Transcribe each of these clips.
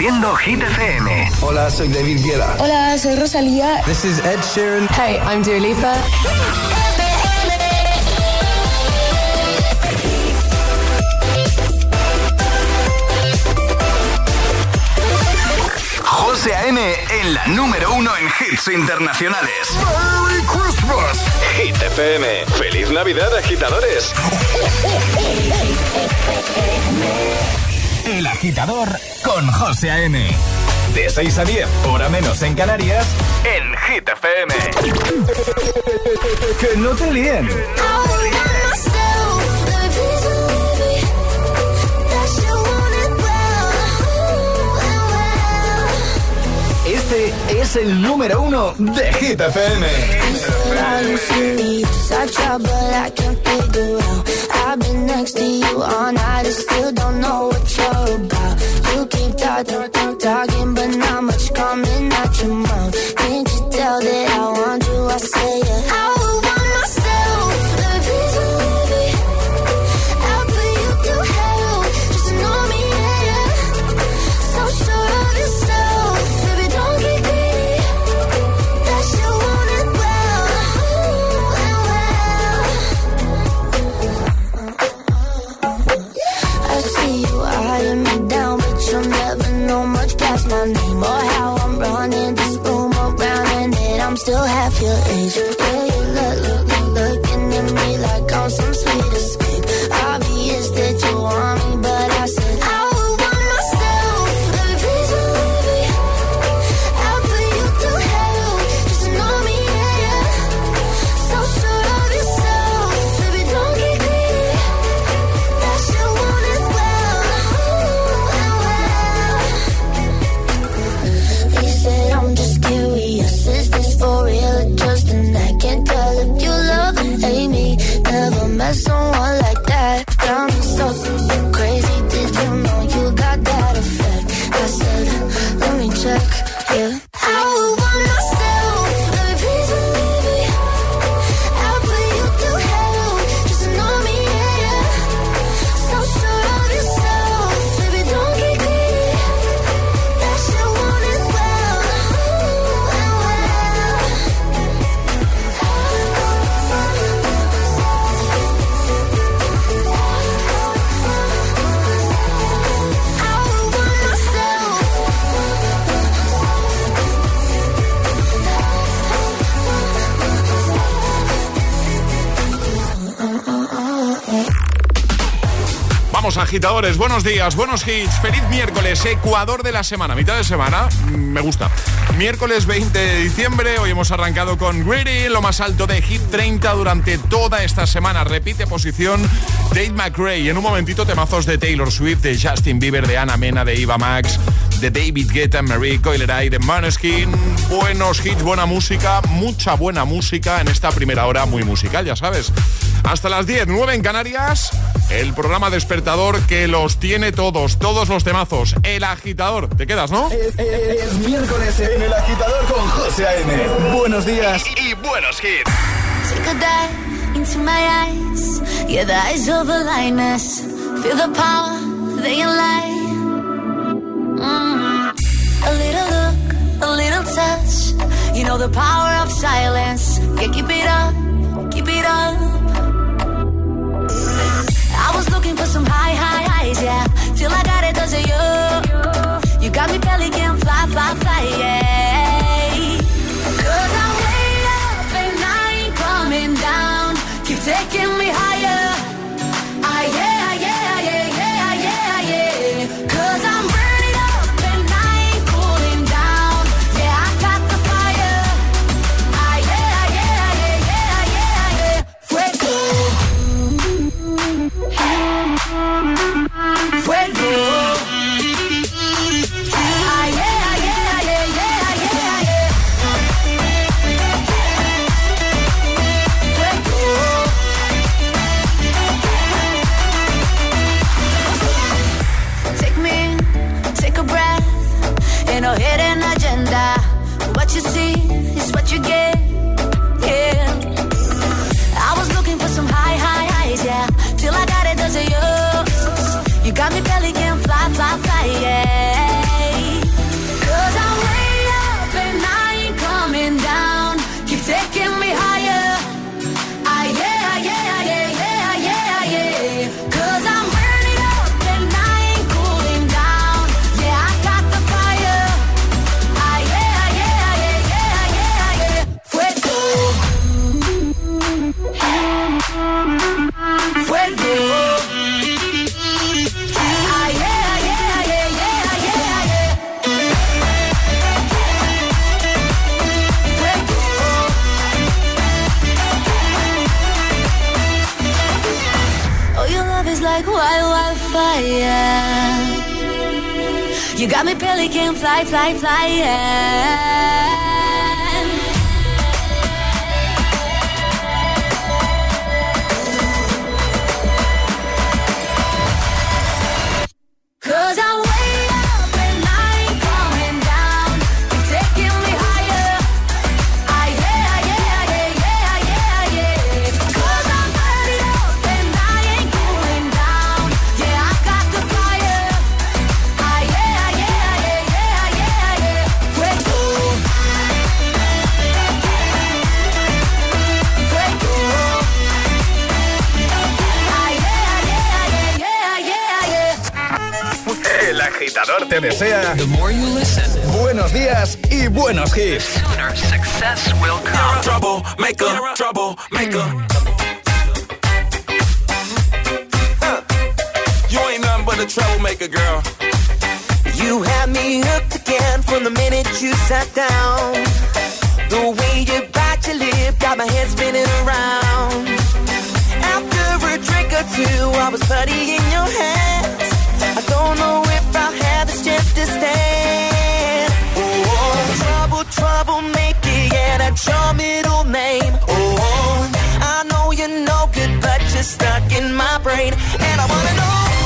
Reproduciendo Hit FM. Hola, soy David Guetta. Hola, soy Rosalía. This is Ed Sheeran. Hey, I'm Dua Lipa. José A.M. en la número uno en hits internacionales. ¡Merry Christmas! Hit FM. ¡Feliz Navidad, agitadores! El agitador con José A.M. De 6 a 10, hora menos en Canarias, En Hit FM. Que no te líen. Este es el número uno de Hit FM. I've been next to you all night I still don't know what you're about. You keep talking, talking, but not much coming out your mouth. Can't you tell that I want you? I say it. I half buenos días, buenos hits, feliz miércoles, Ecuador de la semana, mitad de semana, mm, me gusta. Miércoles 20 de diciembre, hoy hemos arrancado con Greedy, lo más alto de Hit 30 durante toda esta semana. Repite posición Dave McRae. En un momentito, temazos de Taylor Swift, de Justin Bieber, de Ana Mena, de Eva Max, de David Guetta, Marie Coileray, de Maneskin. Buenos hits, buena música, mucha buena música en esta primera hora muy musical, ya sabes. Hasta las 10, 9 en Canarias, el programa despertador que los tiene todos, todos los temazos. El agitador. ¿Te quedas, no? Es, es- es miércoles en el agitador con José A.M. Buenos días. Y buenos hits. Take a dive into my eyes. Yeah, the eyes of a lioness. Feel the power, they lie. Mm. A little look, a little touch. You know the power of silence. Yeah, keep it up, keep it up. Was looking for some high, high highs, yeah. Till I got it, cause of you. You got me belly can fly, fly, fly, yeah. is like wild wildfire. You got me pelican, fly, fly, fly, yeah. Te desea The more you listen, buenos días y buenos hits. Sooner success will come. Trouble maker, trouble maker. You ain't nothing but a troublemaker, girl. You had me hooked again from the minute you sat down. The way you bite your lip got my head spinning around. After a drink or two, I was putty in your hands. I don't know if I'll have the strength to stand. Oh, trouble, trouble, make it, yeah, that's your middle name. Oh, I know you're no good, but you're stuck in my brain. And I wanna know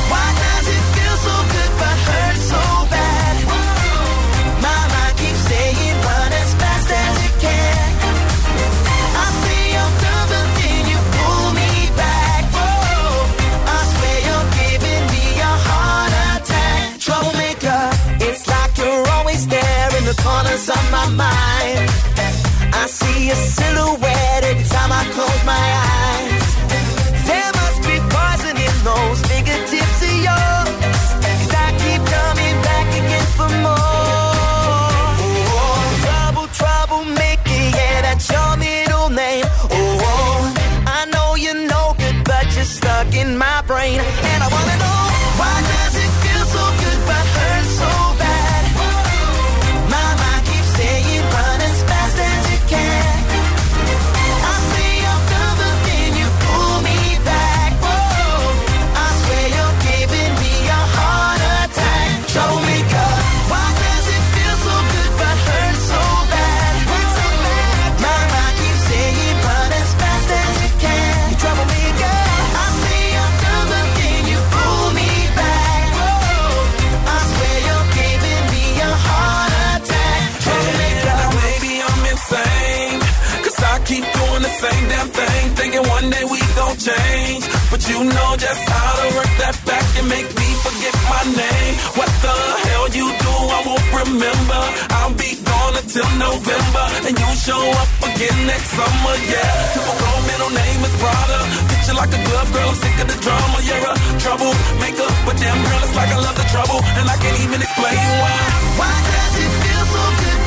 remember. I'll be gone until November. And you show up again next summer, yeah. Typical middle name is Prada. Picture like a glove girl, I'm sick of the drama. You're a troublemaker. But damn girl, it's like I love the trouble. And I can't even explain why. Why does it feel so good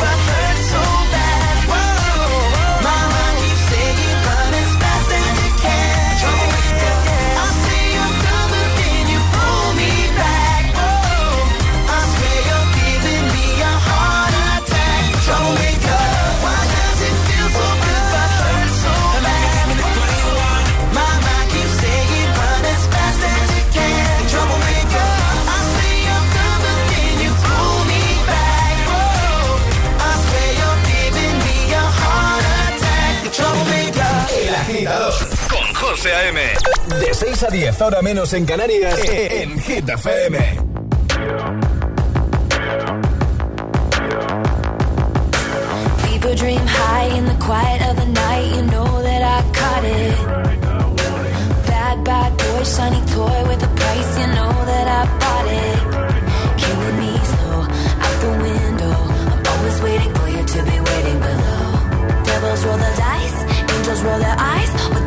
José A.M. de 6 a 10 ahora menos en Canarias en Hit FM. People dream high in the quiet of the night. You know that I caught it. Bad, bad boy, shiny toy with a price. You know that I bought it. Killing me slow out the window. I'm always waiting for you to be waiting below. Devils roll the dice, angels roll their eyes.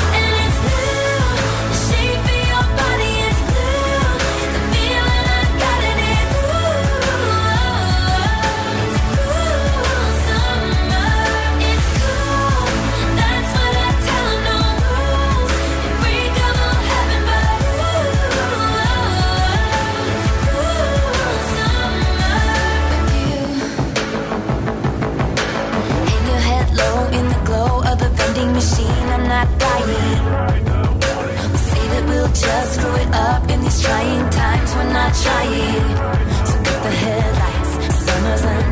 lying. We say that we'll just screw it up in these trying times. We're not trying. So cut the headlights. Summer's unending.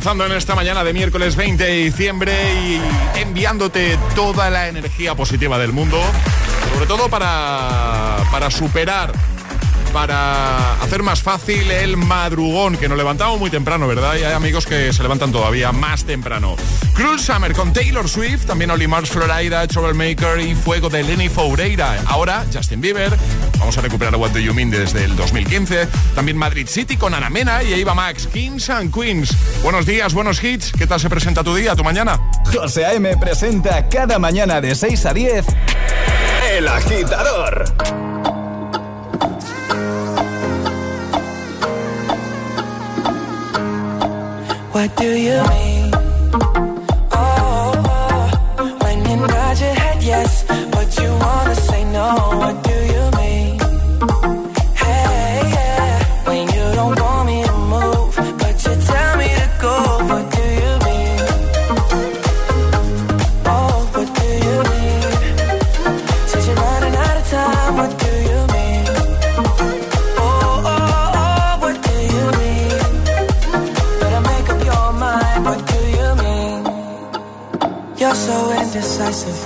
Avanzando en esta mañana de miércoles 20 de diciembre y enviándote toda la energía positiva del mundo, sobre todo para, para superar, para hacer más fácil el madrugón, que nos levantamos muy temprano, ¿verdad? Y hay amigos que se levantan todavía más temprano. Cruel Summer con Taylor Swift, también Oli Mars, Florida, Troublemaker y Fuego de Lenny Foureira. Ahora Justin Bieber, vamos a recuperar What Do You Mean desde el 2015. También Madrid City con Ana Mena y Eva Max, Kings and Queens. Buenos días, buenos hits. ¿Qué tal se presenta tu día, tu mañana? José A.M. presenta cada mañana de 6 a 10 El agitador. What do you mean?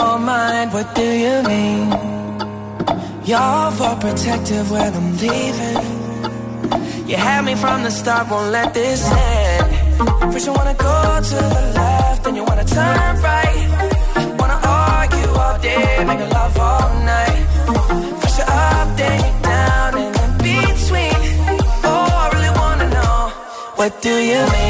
Your mind. What do you mean? You're protective when I'm leaving. You had me from the start, won't let this end. First you wanna go to the left, then you wanna turn right. Wanna argue all day, make love all night. First you're up, then you're down, and in between. Oh, I really wanna know, what do you mean?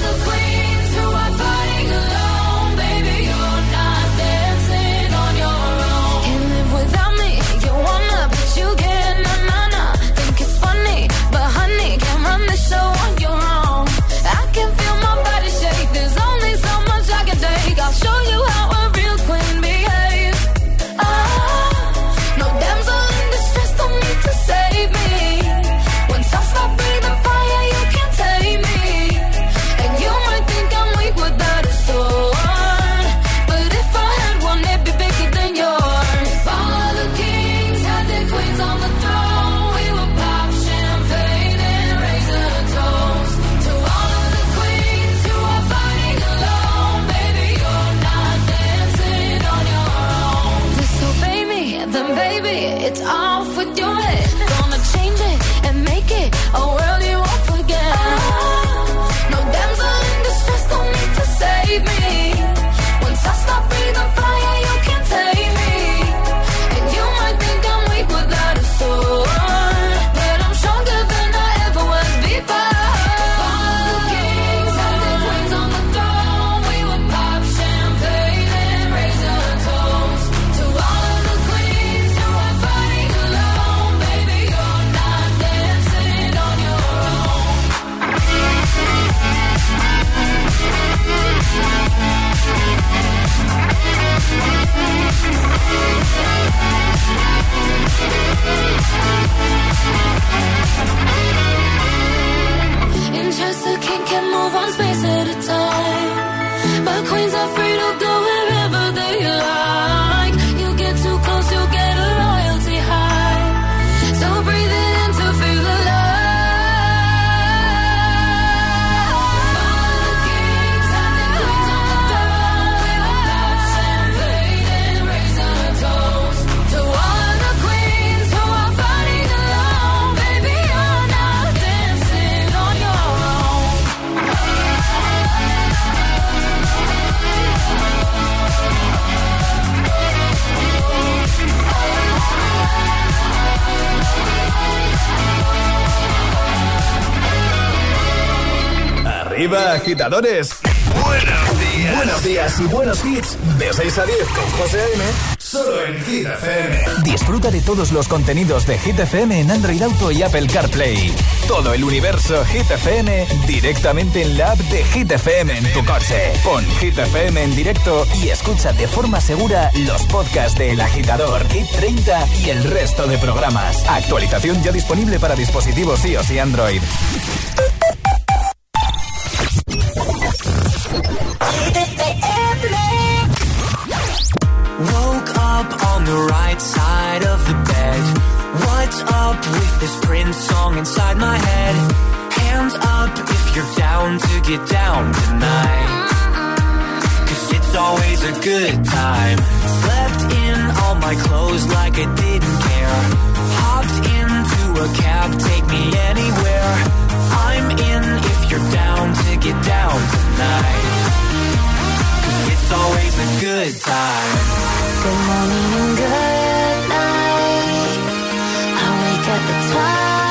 Agitadores. Buenos días. Buenos días y buenos hits. De 6 a 10 con José A.M. Solo en Hit FM. Disfruta de todos los contenidos de Hit FM en Android Auto y Apple CarPlay. Todo el universo Hit FM directamente en la app de Hit FM en tu coche. Pon Hit FM en directo y escucha de forma segura los podcasts de El Agitador, Hit 30 y el resto de programas. Actualización ya disponible para dispositivos iOS y Android. The right side of the bed. What's up with this Prince song inside my head? Hands up if you're down to get down tonight. Cause it's always a good time. Slept in all my clothes like I didn't care. Hopped into a cab, take me anywhere. I'm in if you're down to get down tonight. It's always a good time. Good morning and good night. I wake at the twilight.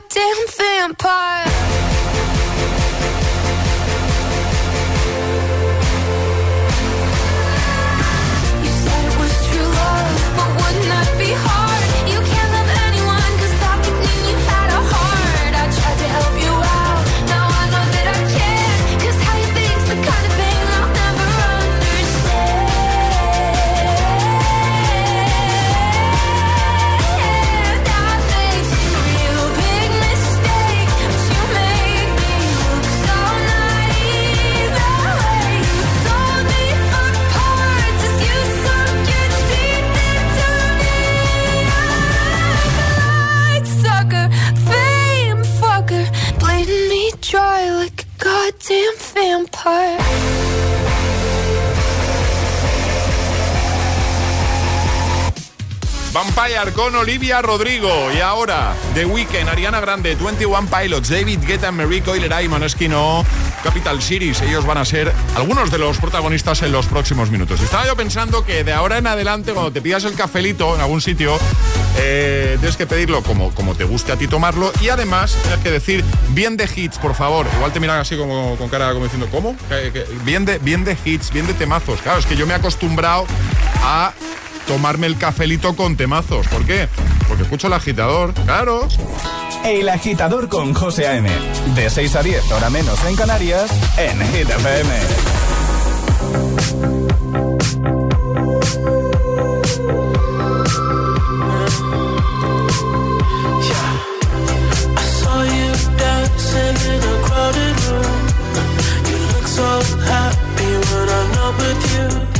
goddamn vampire. Empire con Olivia Rodrigo. Y ahora, The Weeknd, Ariana Grande, 21 Pilots, David Guetta, Mary Coiler, Ayman Esquino, Capital Series. Ellos van a ser algunos de los protagonistas en los próximos minutos. Estaba yo pensando que de ahora en adelante, cuando te pidas el cafelito en algún sitio, eh, tienes que pedirlo como, como te guste a ti tomarlo. Y además, tienes que decir bien de hits, por favor. Igual te miran así como con cara como diciendo, ¿cómo? Bien de, bien de hits, bien de temazos. Claro, es que yo me he acostumbrado a tomarme el cafelito con temazos. ¿Por qué? Porque escucho el agitador, claro. El agitador con José A.M. De 6 a 10, hora menos en Canarias, en Hit with you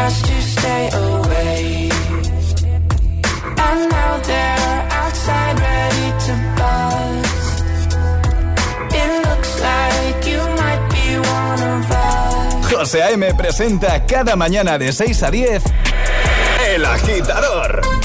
Just to stay away. And now they're outside ready to buzz. It looks like you might be one of us. José A.M. presenta cada mañana de 6 a 10 El Agitador.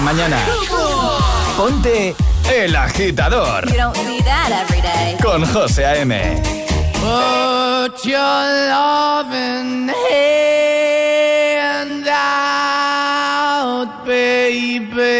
Mañana. Ponte El Agitador. You don't see that every day. Con José A.M. Put your loving hand out, baby.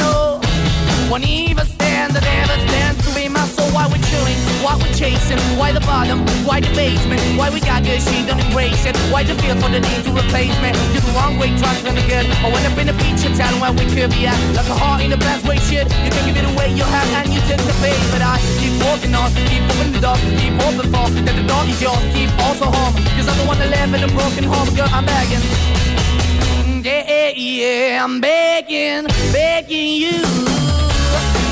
Won't even stand, that never stands to be my soul. Why we're chilling, why we're chasing, why the bottom, why the basement, why we got good, she don't embrace it. Why the feel for the need to replace me? You're the wrong way, trying to good. I went up in a feature town where we could be at. Like a heart in the best way, shit. You can give it away, you have, and you tend to pay. But I keep walking on, keep moving the door, keep open for that the dog is yours, keep also home. Cause I'm the one that live in a broken home, girl, I'm begging. Mm, yeah, Yeah, yeah, I'm begging, begging you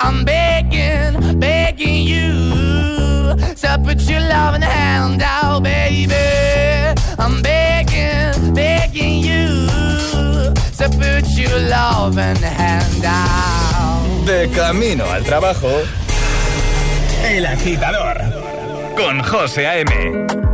I'm begging, begging you to put your loving hand out, baby. I'm begging, begging you to put your loving hand out. De camino al trabajo. El Agitador. Con José A.M.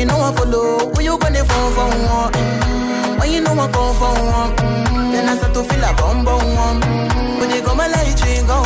ain't no one follow. When you gonna phone for one? Mm. When you know I come for one? Mm. Then I start to feel a bum bum one. Mm. When they go my light, you go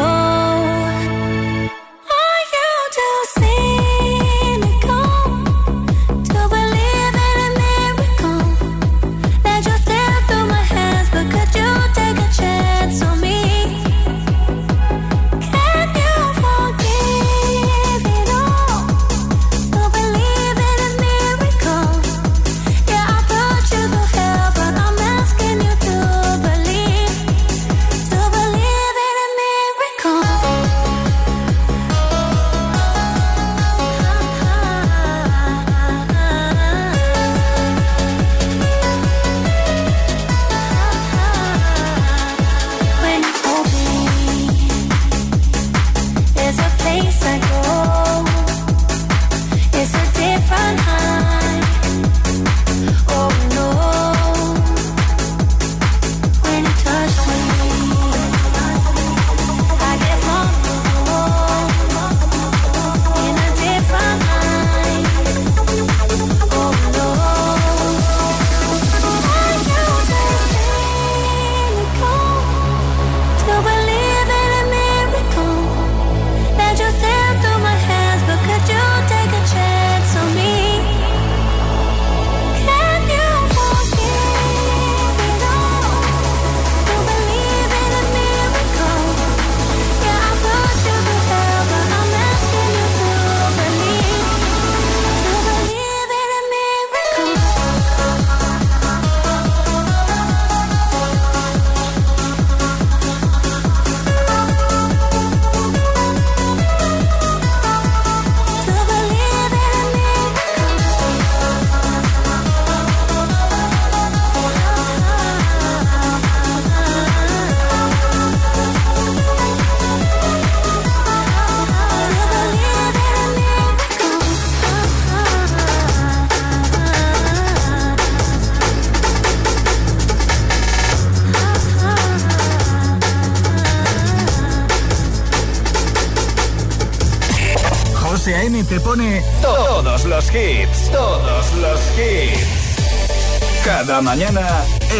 Mañana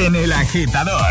en El Agitador.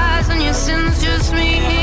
sins just me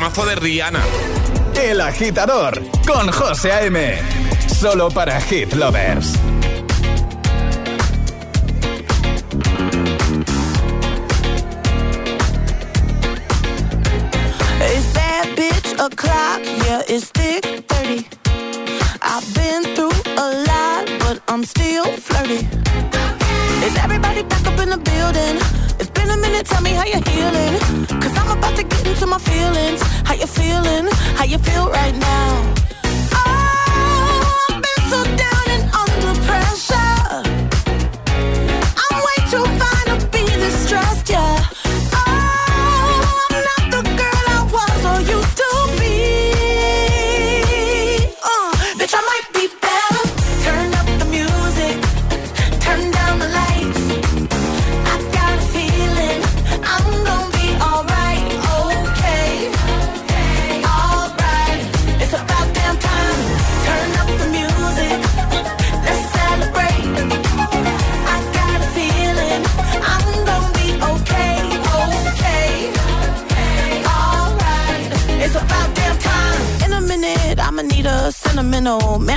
temazo de Rihanna. El Agitador con José A.M. Solo para Hit Lovers. It's bad bitch o'clock, yeah, it's thick 30. I've been through a lot, but I'm still flirty. Is everybody back up in the building? Minute, tell me how you're healing. Cause I'm about to get into my feelings. How you feeling? How you feel right now? Oh, I've been so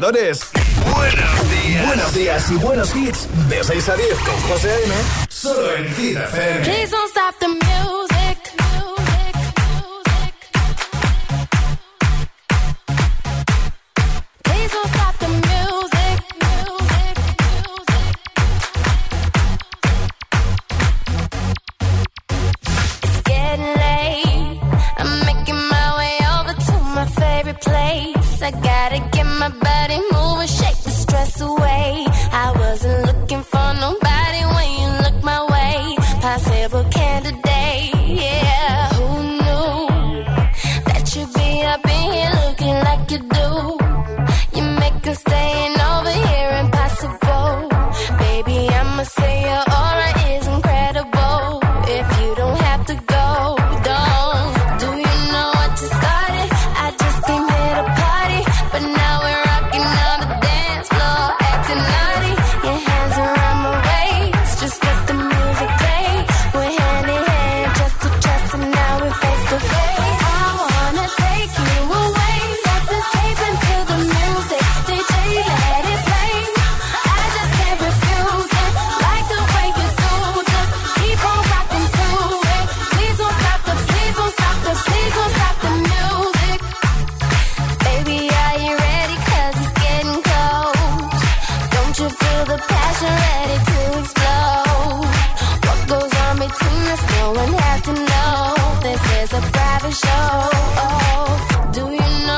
Buenos días. Buenos días y buenos hits. De 6 a 10 con José A.M. Solo en Hit Please don't stop the. no one has to know this is a private show. Oh, do you know?